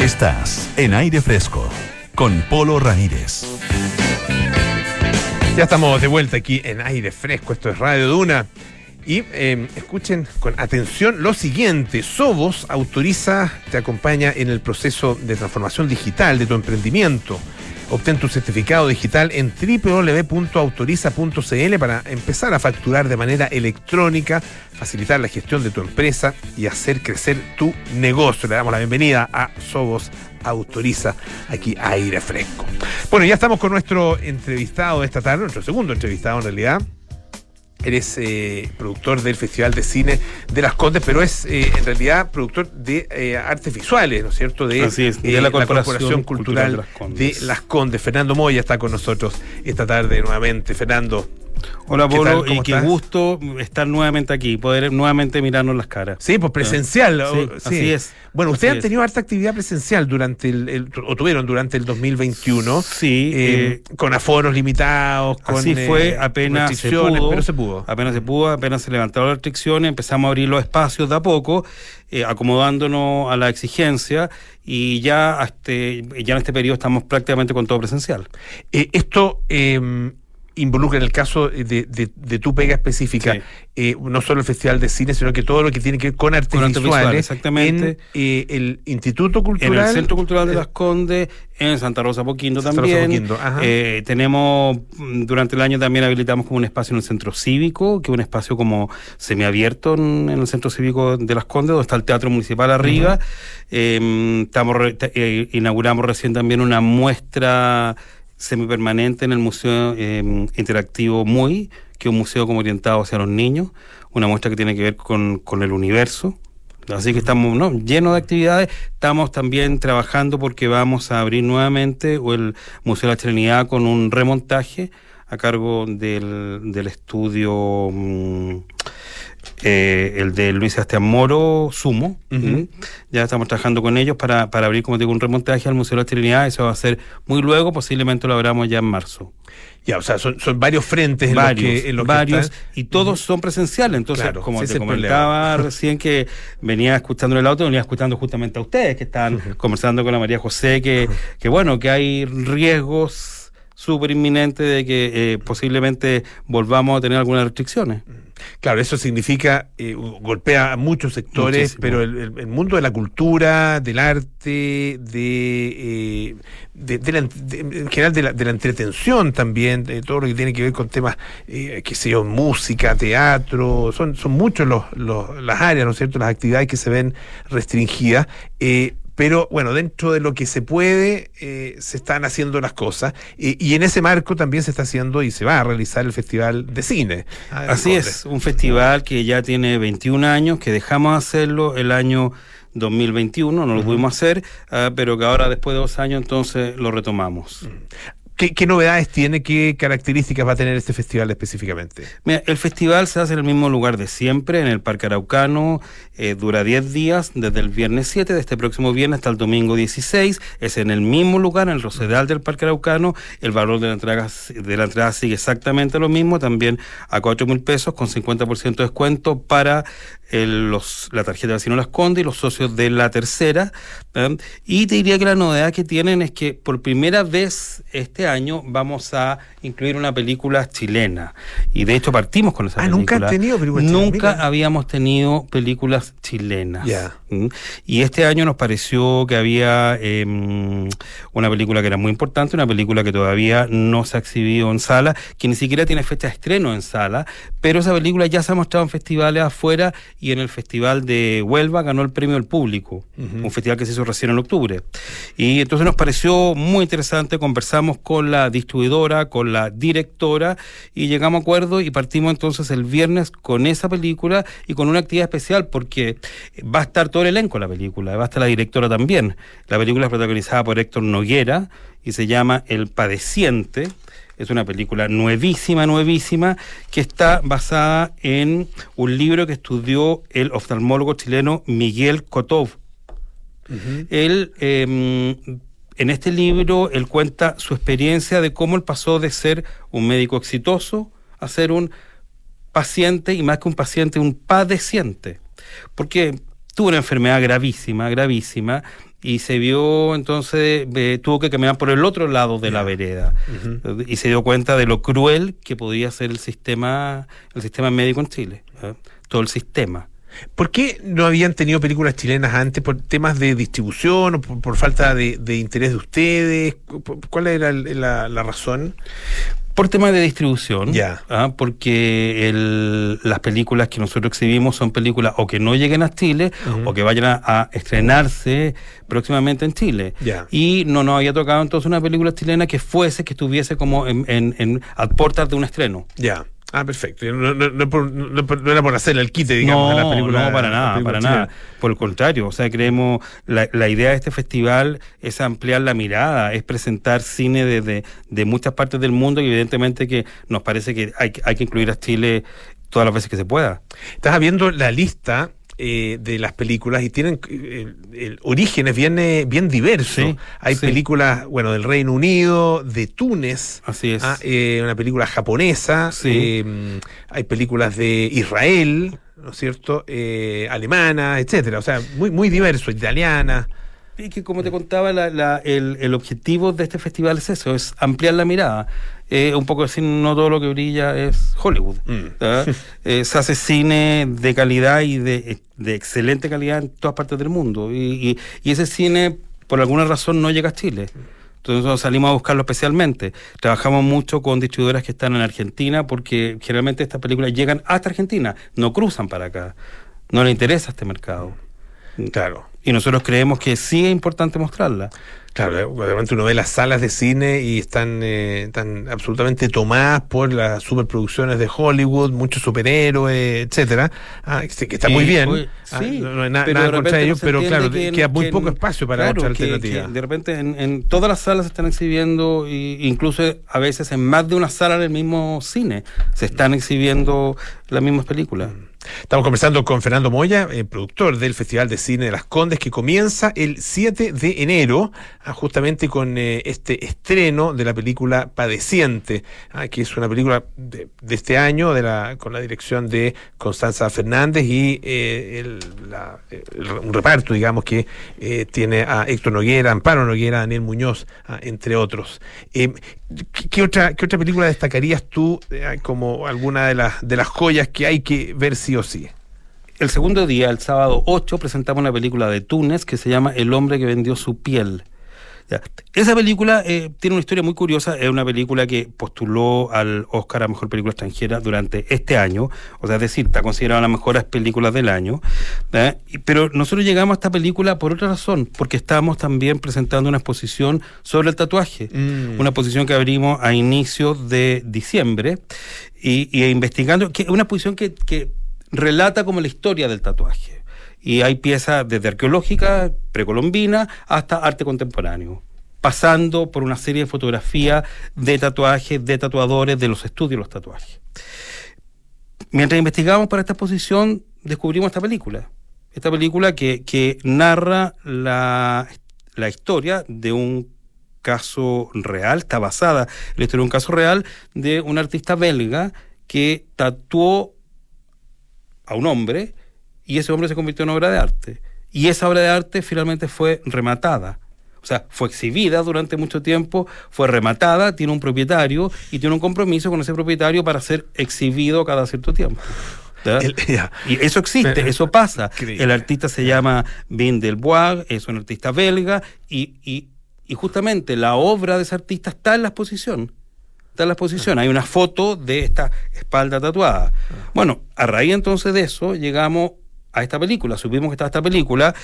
Estás en aire fresco con Polo Ramírez. Ya estamos de vuelta aquí en aire fresco. Esto es Radio Duna. Y eh, escuchen con atención lo siguiente. Sobos autoriza, te acompaña en el proceso de transformación digital de tu emprendimiento. Obtén tu certificado digital en www.autoriza.cl para empezar a facturar de manera electrónica, facilitar la gestión de tu empresa y hacer crecer tu negocio. Le damos la bienvenida a Sobos Autoriza aquí Aire Fresco. Bueno, ya estamos con nuestro entrevistado de esta tarde, nuestro segundo entrevistado en realidad. Eres eh, productor del Festival de Cine de Las Condes, pero es eh, en realidad productor de eh, artes visuales, ¿no es cierto? De, Así es, de eh, la la Corporación Corporación Cultural, Cultural de Las de Las Condes. Fernando Moya está con nosotros esta tarde nuevamente. Fernando. Hola ¿Qué Polo, y ¿Cómo qué estás? gusto estar nuevamente aquí, poder nuevamente mirarnos las caras. Sí, pues presencial. Sí, o- así es. Bueno, ustedes han es. tenido harta actividad presencial durante el, el- o tuvieron durante el 2021. Sí, eh, eh, con aforos limitados, con Así eh, fue, apenas se pudo, pero se pudo. Apenas se pudo, apenas se levantaron las restricciones, empezamos a abrir los espacios de a poco, eh, acomodándonos a la exigencia y ya, hasta, ya en este periodo estamos prácticamente con todo presencial. Eh, esto eh, involucra en el caso de, de- de tu pega específica, Sí. eh, no solo el Festival de Cine, sino que todo lo que tiene que ver con artes Con visuales, exactamente. en eh, el Instituto Cultural. En el Centro Cultural de eh, Las Condes, en Santa Rosa Poquindo Santa Rosa también. Poquindo, ajá. Eh, tenemos, mm, durante el año también habilitamos como un espacio en el Centro Cívico, que es un espacio como semiabierto en, en el Centro Cívico de Las Condes, donde está el Teatro Municipal arriba. Eh, estamos re- te- eh, inauguramos recién también una muestra semipermanente en el Museo eh, Interactivo MUI, que es un museo como orientado hacia los niños, una muestra que tiene que ver con, con el universo. Así que estamos ¿no? llenos de actividades. Estamos también trabajando porque vamos a abrir nuevamente el Museo de la Trinidad con un remontaje a cargo del, del estudio, mm, eh, el de Luis Sebastián Moro, Sumo. Ya estamos trabajando con ellos para, para abrir, como digo, un remontaje al Museo de la Trinidad. Eso va a ser muy luego, posiblemente lo abramos ya en marzo. Ya, o sea, son, son varios frentes en varios, los que, en los varios, y todos son presenciales. Entonces, Claro, como te comentaba recién que venía escuchando en el auto, venía escuchando justamente a ustedes que están conversando con la María José, que, que bueno, que hay riesgos súper inminentes de que eh, posiblemente volvamos a tener algunas restricciones. Claro, eso significa, eh, golpea a muchos sectores, Muchísimo. pero el, el- el mundo de la cultura, del arte, de, eh, de, de la, de- en general de la, de la entretención también, de todo lo que tiene que ver con temas, eh, qué sé yo, música, teatro, son, son muchos los, los- las áreas, ¿no es cierto?, las actividades que se ven restringidas. eh, pero bueno, dentro de lo que se puede, eh, se están haciendo las cosas. eh, y en ese marco también se está haciendo y se va a realizar el Festival de Cine. Ah, Así es, un festival que ya tiene 21 años, que dejamos hacerlo el año 2021, no lo pudimos hacer, ah, pero que ahora después de dos años entonces lo retomamos. ¿Qué, novedades tiene? ¿Qué características va a tener este festival específicamente? Mira, el festival se hace en el mismo lugar de siempre, en el Parque Araucano, eh, dura 10 días, desde el viernes 7 de este próximo viernes hasta el domingo 16, es en el mismo lugar, en el Rosedal del Parque Araucano, el valor de la entrada, de la entrada sigue exactamente lo mismo, también a 4 mil pesos con 50% de descuento para el- los, la tarjeta de vecino Las Condes y los socios de la tercera. ¿eh? Y te diría que la novedad que tienen es que por primera vez este año vamos a incluir una película chilena. Y de hecho partimos con esa Ah, película. nunca han tenido películas Nunca habíamos tenido películas chilenas. Ya. Y este año nos pareció que había eh, una película que era muy importante, una película que todavía no se ha exhibido en sala, que ni siquiera tiene fecha de estreno en sala, pero esa película ya se ha mostrado en festivales afuera y en el Festival de Huelva ganó el premio del público, un festival que se hizo recién en octubre. Y entonces nos pareció muy interesante, conversamos con con la distribuidora, con la directora y llegamos a acuerdo y partimos entonces el viernes con esa película y con una actividad especial porque va a estar todo el elenco en la película, va a estar la directora también. La película es protagonizada por Héctor Noguera y se llama El Padeciente. Es una película nuevísima, nuevísima, que está basada en un libro que estudió el oftalmólogo chileno Miguel Kotov. Él, eh, en este libro, él cuenta su experiencia de cómo él pasó de ser un médico exitoso a ser un paciente, y más que un paciente, un padeciente. Porque tuvo una enfermedad gravísima, gravísima, y se vio entonces, eh, tuvo que caminar por el otro lado de la vereda y se dio cuenta de lo cruel que podía ser el sistema, el sistema médico en Chile, ¿eh? todo el sistema. ¿Por qué no habían tenido películas chilenas antes? ¿Por temas de distribución o por, falta de, interés de ustedes? ¿Cuál era la, la razón? Por tema de distribución, Ya. ¿ah? porque el, las películas que nosotros exhibimos son películas o que no lleguen a Chile o que vayan a, a estrenarse próximamente en Chile. Ya. Y no nos había tocado entonces una película chilena que fuese, que estuviese como en, en, en a puertas de un estreno. Ya. Ah, perfecto. No, no, no, por- no- no era por hacerle el quite, digamos, a la película. no, para nada, para chilena. nada. Por el contrario, o sea, creemos, la, la idea de este festival es ampliar la mirada, es presentar cine desde de muchas partes del mundo y evidentemente que nos parece que hay, hay que incluir a Chile todas las veces que se pueda. Estás viendo la lista eh, de las películas y tienen eh, el, el origen es bien, eh, bien diverso. Sí, Hay sí. películas, bueno, del Reino Unido, de Túnez. Así es. Ah, eh, una película japonesa, Sí. hay películas de Israel, ¿no es cierto? Alemana, etcétera. O sea, muy, muy diverso, italiana. Y que como te contaba, la- la- el, el objetivo de este festival es eso, es ampliar la mirada. Eh, un poco decir, no todo lo que brilla es Hollywood. Mm. ¿ah? Eh, se hace cine de calidad y de, de excelente calidad en todas partes del mundo. Y, y- y ese cine, por alguna razón, no llega a Chile. Entonces salimos a buscarlo especialmente. Trabajamos mucho con distribuidoras que están en Argentina porque generalmente estas películas llegan hasta Argentina, no cruzan para acá. No le interesa este mercado. Claro. Y nosotros creemos que sí es importante mostrarla. Claro, eh, obviamente uno ve las salas de cine y están, eh, están absolutamente tomadas por las superproducciones de Hollywood, muchos superhéroes, etcétera. Ah, que está muy Eh, bien. oye, Ah, sí, no, hay na- pero nada contra ellos, no pero claro, que en- queda muy que poco espacio para claro, otra alternativa. que de repente en, en todas las salas se están exhibiendo, y, incluso a veces en más de una sala en el mismo cine, se están exhibiendo las mismas películas. Estamos conversando con Fernando Moya, eh, productor del Festival de Cine de las Condes, que comienza el 7 de enero, ah, justamente con eh, este estreno de la película Padeciente, ah, que es una película de, de este año, de la, con la dirección de Constanza Fernández y eh, el, un reparto, digamos, que eh, tiene a Héctor Noguera, Amparo Noguera, Daniel Muñoz, ah, entre otros. ¿Qué, qué otra, ¿Qué otra película destacarías tú eh, como alguna de las, de las joyas que hay que ver sí o sí? El segundo día, el sábado 8, presentamos una película de Túnez que se llama El hombre que vendió su piel. Ya. Esa película eh, tiene una historia muy curiosa. Es una película que postuló al Oscar a Mejor Película Extranjera durante este año. O sea, es decir, está considerada una de las mejores películas del año. ¿eh? Pero nosotros llegamos a esta película por otra razón, porque estábamos también presentando una exposición sobre el tatuaje. Mm. Una exposición que abrimos a inicios de diciembre y, y investigando, que una exposición que, que relata como la historia del tatuaje. Y hay piezas desde arqueológica, precolombina, hasta arte contemporáneo, pasando por una serie de fotografías de tatuajes, de tatuadores, de los estudios de los tatuajes. Mientras investigamos para esta exposición, descubrimos esta película. Esta película que, que narra la, la historia de un caso real, está basada en la historia de un caso real de un artista belga que tatuó a un hombre y ese hombre se convirtió en obra de arte. Y esa obra de arte finalmente fue rematada. O sea, fue exhibida durante mucho tiempo, fue rematada, tiene un propietario y tiene un compromiso con ese propietario para ser exhibido cada cierto tiempo. El-. Y eso existe, eso pasa. Increíble. El artista se llama Vin del Bois, es un artista belga, y, y, y justamente la obra de ese artista está en la exposición. Está en la exposición. Hay una foto de esta espalda tatuada. Bueno, a raíz entonces de eso llegamos a esta película, supimos que estaba esta película,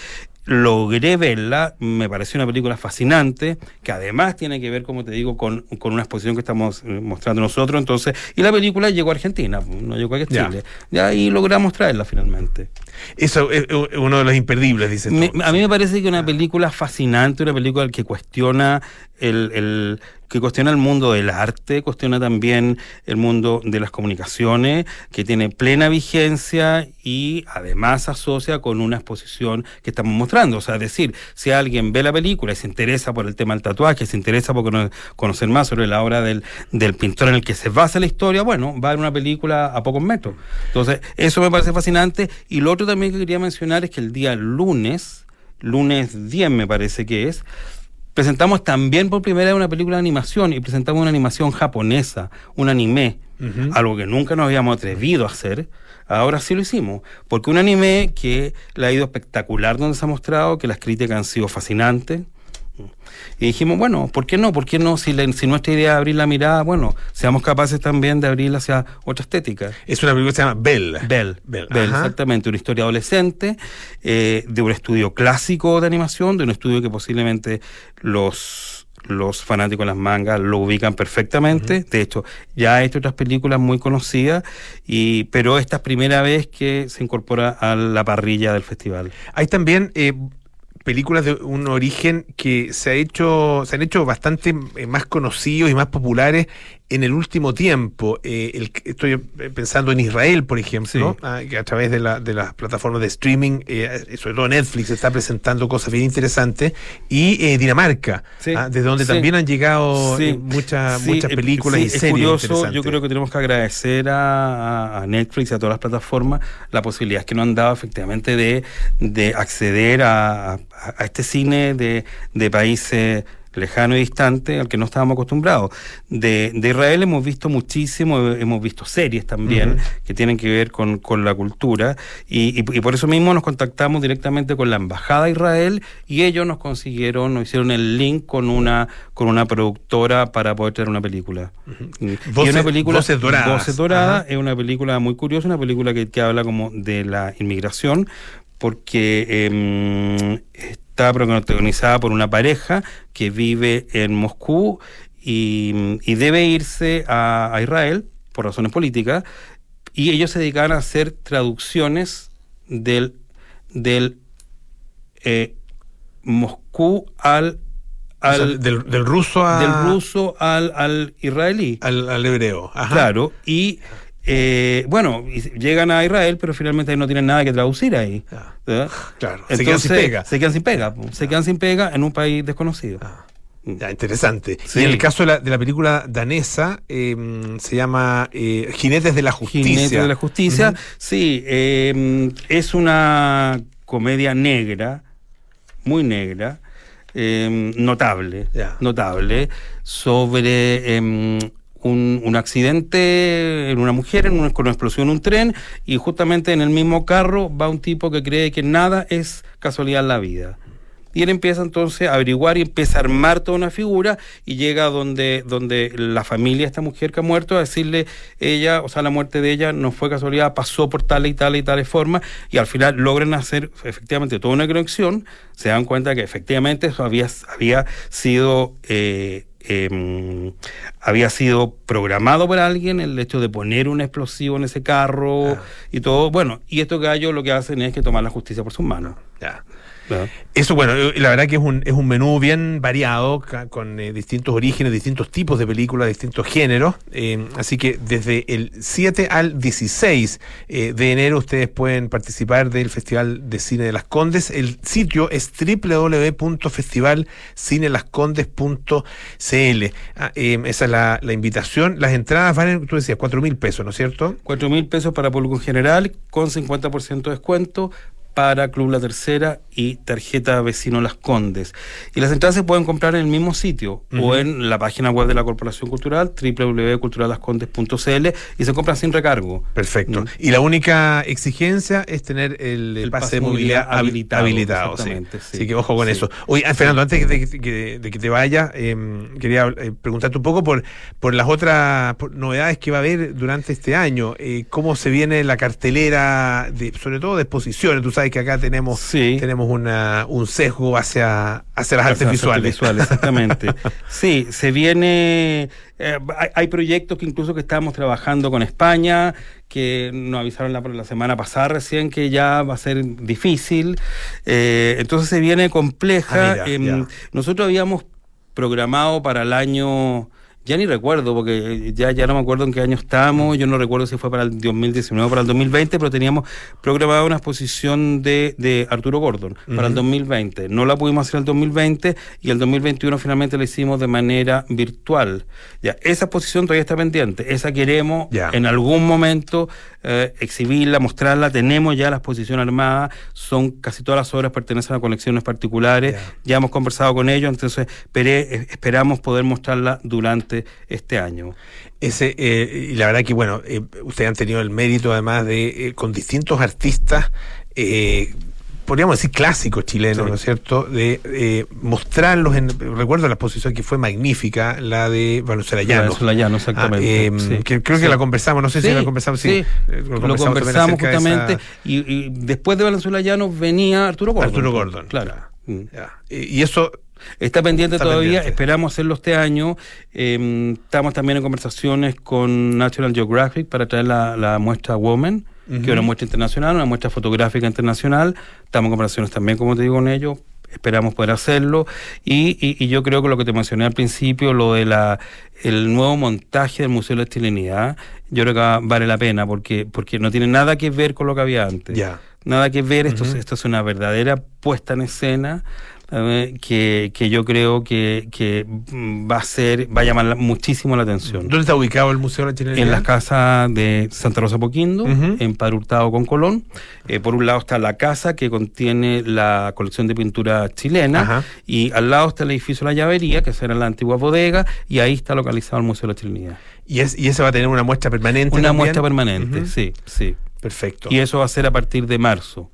logré verla, me pareció una película fascinante, que además tiene que ver, como te digo, con, con una exposición que estamos eh, mostrando nosotros, entonces, y la película llegó a Argentina, no llegó a Chile, ya. y logramos traerla finalmente. Eso es uno de los imperdibles, dice. A mí me parece que una película fascinante, una película que cuestiona el, el, que cuestiona el mundo del arte, cuestiona también el mundo de las comunicaciones, que tiene plena vigencia y además asocia con una exposición que estamos mostrando. O sea, es decir, si alguien ve la película y se interesa por el tema del tatuaje, se interesa por conocer más sobre la obra del, del pintor en el que se basa la historia, bueno, va a ver una película a pocos metros. Entonces, eso me parece fascinante. Y lo otro también que quería mencionar es que el día lunes, lunes 10 me parece que es, presentamos también por primera vez una película de animación y presentamos una animación japonesa, un anime, algo que nunca nos habíamos atrevido a hacer. Ahora sí lo hicimos, porque un anime que le ha ido espectacular donde se ha mostrado, que las críticas han sido fascinantes, y dijimos, bueno, ¿por qué no? ¿Por qué no? Si, si nuestra idea es abrir la mirada, bueno, seamos capaces también de abrirla hacia otra estética. Es una película que se llama Bell. Bell, Bell, exactamente. Una historia adolescente eh, de un estudio clásico de animación, de un estudio que posiblemente los los fanáticos de las mangas lo ubican perfectamente. De hecho, ya ha hecho otras películas muy conocidas, y, pero esta es primera vez que se incorpora a la parrilla del festival. Hay también eh, películas de un origen que se ha hecho, se han hecho bastante eh, más conocidos y más populares en el último tiempo, eh, estoy pensando en Israel, por ejemplo, ah, que a través de, la, de las plataformas de streaming, eh, sobre todo Netflix, está presentando cosas bien interesantes, y eh, Dinamarca, ah, desde donde también han llegado muchas, muchas películas y series. Curioso, yo creo que tenemos que agradecer a, Netflix y a todas las plataformas la posibilidad que nos han dado efectivamente de, de acceder a, a este cine de, de países lejano y distante al que no estábamos acostumbrados. De, de Israel hemos visto muchísimo, hemos visto series también que tienen que ver con, con la cultura y, y, por eso mismo nos contactamos directamente con la Embajada de Israel y ellos nos consiguieron, nos hicieron el link con una, con una productora para poder traer una película. y una película, Voces Doradas. Voces Doradas es una película muy curiosa, una película que, que habla como de la inmigración porque eh, está protagonizada por una pareja que vive en Moscú y, debe irse a, Israel por razones políticas y ellos se dedican a hacer traducciones del, del eh, Moscú al del, ruso del ruso al, al israelí. al, hebreo. Claro y eh, bueno, llegan a Israel, pero finalmente no tienen nada que traducir ahí. Claro, se quedan sin pega. Se quedan sin pega, se quedan sin pega en un país desconocido. Ah, ya, interesante. Y en el caso de la, película danesa, em, se llama eh, Jinetes de la Justicia. Jinetes de la Justicia, sí, em, es una comedia negra, muy negra, em, notable, notable, sobre un, un, accidente en una mujer, en una, con una explosión en un tren, y justamente en el mismo carro va un tipo que cree que nada es casualidad en la vida. Y él empieza entonces a averiguar y empieza a armar toda una figura y llega donde, donde la familia de esta mujer que ha muerto a decirle ella, o sea, la muerte de ella no fue casualidad, pasó por tal y tal y tal forma y al final logran hacer efectivamente toda una conexión, se dan cuenta que efectivamente eso había, había sido eh, Em, había sido programado por alguien el hecho de poner un explosivo en ese carro ah. y todo. Bueno, y estos gallos lo que hacen es que tomar la justicia por sus manos. Ya. Eso, bueno, eh, la verdad que es un, es un menú bien variado, con eh, distintos orígenes, distintos tipos de películas, distintos géneros. Eh, así que desde el 7 al 16 de enero ustedes pueden participar del Festival de Cine de las Condes. El sitio es www.festivalcinelascondes.cl. Ah, esa es la, la, invitación. Las entradas valen, tú decías, 4 mil pesos, ¿no es cierto? 4 mil pesos para público en general, con 50% de descuento para Club La Tercera y tarjeta Vecino Las Condes. Y las entradas se pueden comprar en el mismo sitio o en la página web de la Corporación Cultural, www.culturalascondes.cl y se compran sin recargo. Perfecto. Y la única exigencia es tener el, pase, de movilidad, habilitado. habilitado sí. Así que ojo con eso. Oye, ah, Fernando, antes de, que te vayas, em, quería eh, preguntarte un poco por, por las otras novedades que va a haber durante este año. Eh, ¿Cómo se viene la cartelera, de, sobre todo de exposiciones? Tú sabes sabe que acá tenemos, tenemos una, un sesgo hacia, hacia las artes visuales. visuales. Exactamente. sí, se viene, eh, hay, proyectos que incluso que estamos trabajando con España, que nos avisaron la, la semana pasada recién que ya va a ser difícil. Eh, entonces se viene compleja. Ah, em, nosotros habíamos programado para el año ya ni recuerdo, porque ya, ya no me acuerdo en qué año estamos, yo no recuerdo si fue para el 2019 o para el 2020, pero teníamos programada una exposición de, de Arturo Gordon para el 2020. No la pudimos hacer en el 2020 y el 2021 finalmente la hicimos de manera virtual. Ya, esa exposición todavía está pendiente, esa queremos en algún momento eh, exhibirla, mostrarla, tenemos ya la exposición armada, son casi todas las obras pertenecen a colecciones particulares, ya hemos conversado con ellos, entonces eh, esperamos poder mostrarla durante este año. Ese, eh, y la verdad que, bueno, eh, ustedes han tenido el mérito además de, eh, con distintos artistas, podríamos decir clásicos chilenos, ¿no es cierto?, de mostrarlos en, recuerdo la exposición que fue magnífica, la de Valenzuela Llano. exactamente. Ah, que, creo que la conversamos, no sé si la conversamos, sí. Lo conversamos, justamente, y, después de Valenzuela Llano venía Arturo Gordon. Arturo Gordon. Claro. Y eso Está pendiente todavía, esperamos hacerlo este año. Em, estamos también en conversaciones con National Geographic para traer la, muestra Woman, que es una muestra internacional, una muestra fotográfica internacional. Estamos en conversaciones también, como te digo, con ellos. Esperamos poder hacerlo. Y, y, yo creo que lo que te mencioné al principio, lo de la el nuevo montaje del Museo de la Chilenidad, yo creo que vale la pena porque, porque no tiene nada que ver con lo que había antes. Nada que ver, esto, esto es una verdadera puesta en escena que, que, yo creo que, que, va a ser, va a llamar muchísimo la atención. ¿Dónde está ubicado el Museo de la Chilenidad? En la casa de Santa Rosa Poquindo, en Padre Hurtado con Colón. Eh, por un lado está la casa que contiene la colección de pintura chilena y al lado está el edificio La Llavería, que será la antigua bodega, y ahí está localizado el Museo de la Chilenidad. ¿Y, es, y ese va a tener una muestra permanente? Una muestra permanente, sí, sí. Perfecto. Y eso va a ser a partir de marzo.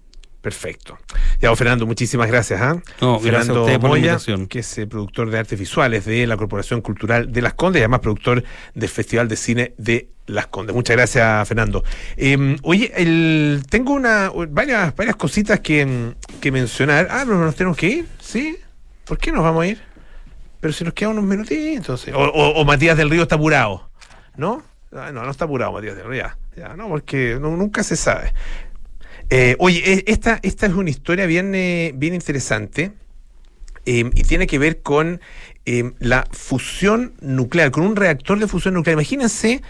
Perfecto. Ya, Fernando, muchísimas gracias. ¿ah? Fernando gracias por la invitación. que es eh, productor de artes visuales de la Corporación Cultural de Las Condes y además productor del Festival de Cine de Las Condes. Muchas gracias, Fernando. Em, oye, el, tengo una varias, varias cositas que, mencionar. Ah, pero nos tenemos que ir, ¿sí? ¿Por qué nos vamos a ir? Pero si nos quedan unos minutitos. O, o, Matías del Río está apurado, ¿no? Ah, no, no está apurado Matías del Río, ya. ya no, porque nunca se sabe. Eh, oye, e, esta, esta es una historia bien, eh, bien interesante em, y tiene que ver con em, la fusión nuclear, con un reactor de fusión nuclear. Imagínense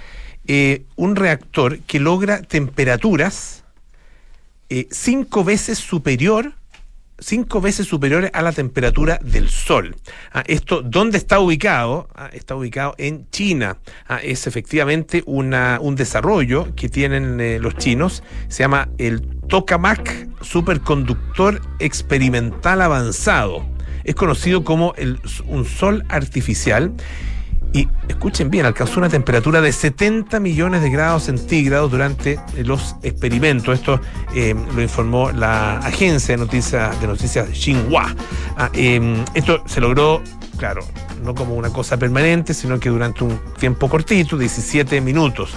eh, un reactor que logra temperaturas cinco veces superior cinco veces superiores a la temperatura del Sol. Ah, esto, ¿dónde está ubicado? Ah, está ubicado en China. Ah, es efectivamente una, un desarrollo que tienen eh, los chinos. Se llama el Tokamak Superconductor Experimental Avanzado. Es conocido como un sol artificial y escuchen bien, alcanzó una temperatura de 70 millones de grados centígrados durante los experimentos. Esto eh, lo informó la agencia de noticias de noticias Xinhua. Ah, em, esto se logró, claro, no como una cosa permanente, sino que durante un tiempo cortito, 17 minutos.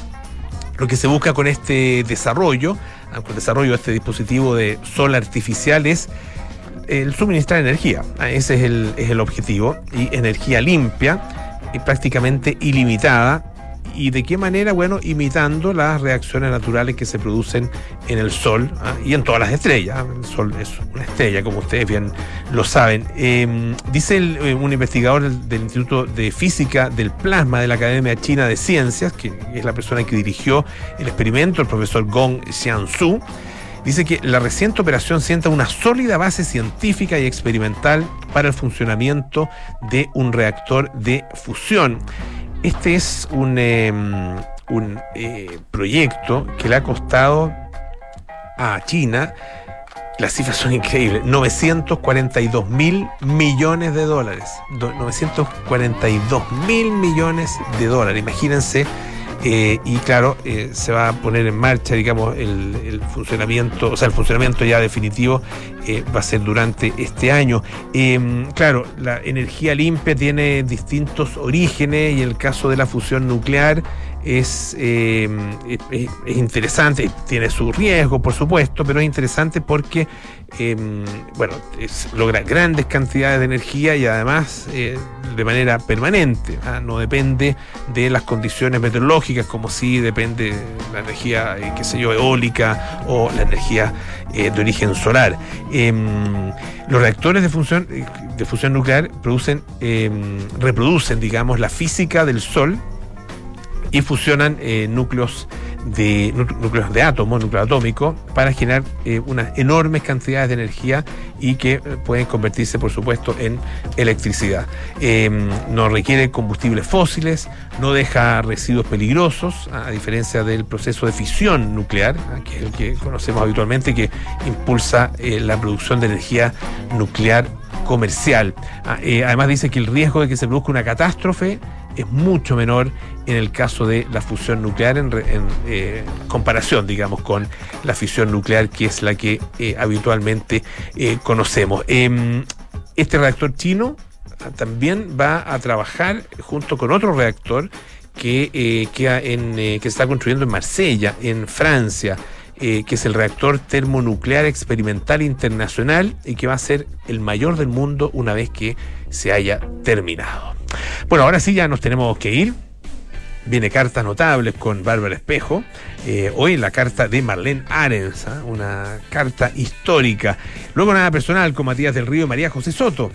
Lo que se busca con este desarrollo, ah, con el desarrollo de este dispositivo de sol artificial es el suministrar energía. Ah, ese es el, es el objetivo. Y energía limpia prácticamente ilimitada. ¿Y de qué manera? Bueno, imitando las reacciones naturales que se producen en el Sol ¿ah? y en todas las estrellas. El Sol es una estrella, como ustedes bien lo saben. Em, dice eh, un investigador del, Instituto de Física del Plasma de la Academia China de Ciencias, que es la persona que dirigió el experimento, el profesor Gong Xiansu, dice que la reciente operación sienta una sólida base científica y experimental para el funcionamiento de un reactor de fusión. Este es un, em, un eh, proyecto que le ha costado a China, las cifras son increíbles, 942 mil millones de dólares. 942 mil millones de dólares. Imagínense eh, y claro, eh, se va a poner en marcha, digamos, el, funcionamiento, o sea, el funcionamiento ya definitivo eh, va a ser durante este año. Em, claro, la energía limpia tiene distintos orígenes y el caso de la fusión nuclear es, eh, es, es interesante, tiene su riesgo, por supuesto, pero es interesante porque eh, bueno, logra grandes cantidades de energía y además eh, de manera permanente. ¿ah? No depende de las condiciones meteorológicas, como si depende la energía, eh, qué sé yo, eólica o la energía eh, de origen solar. Em, los reactores de fusión, de fusión nuclear producen, em, reproducen, digamos, la física del Sol y fusionan eh, núcleos de núcleos de átomos, núcleo atómico, para generar eh, unas enormes cantidades de energía y que eh, pueden convertirse, por supuesto, en electricidad. Eh, no requiere combustibles fósiles, no deja residuos peligrosos, a diferencia del proceso de fisión nuclear, que es el que conocemos habitualmente, que impulsa la producción de energía nuclear comercial. además dice que el riesgo de que se produzca una catástrofe es mucho menor en el caso de la fusión nuclear en, eh, comparación, digamos, con la fisión nuclear, que es la que eh, habitualmente eh, conocemos. Em, este reactor chino también va a trabajar junto con otro reactor que, que se está construyendo en Marsella, en Francia. Que es el reactor termonuclear experimental internacional y que va a ser el mayor del mundo una vez que se haya terminado. Bueno, ahora sí ya nos tenemos que ir. Viene cartas notables con Bárbara Espejo. Eh, hoy la carta de Marlene Arens, una carta histórica. Luego nada personal con Matías del Río y María José Soto.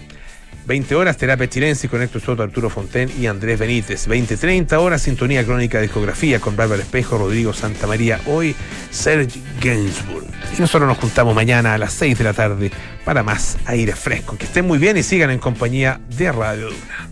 20 horas, Terapia Chilense con Héctor Soto, Arturo Fonten y Andrés Benítez. 20-30 horas, Sintonía Crónica Discografía con Bárbara Espejo, Rodrigo Santamaría. Hoy, Serge Gainsbourg. Y nosotros nos juntamos mañana a las 6 de la tarde para más aire fresco. Que estén muy bien y sigan en compañía de Radio Duna.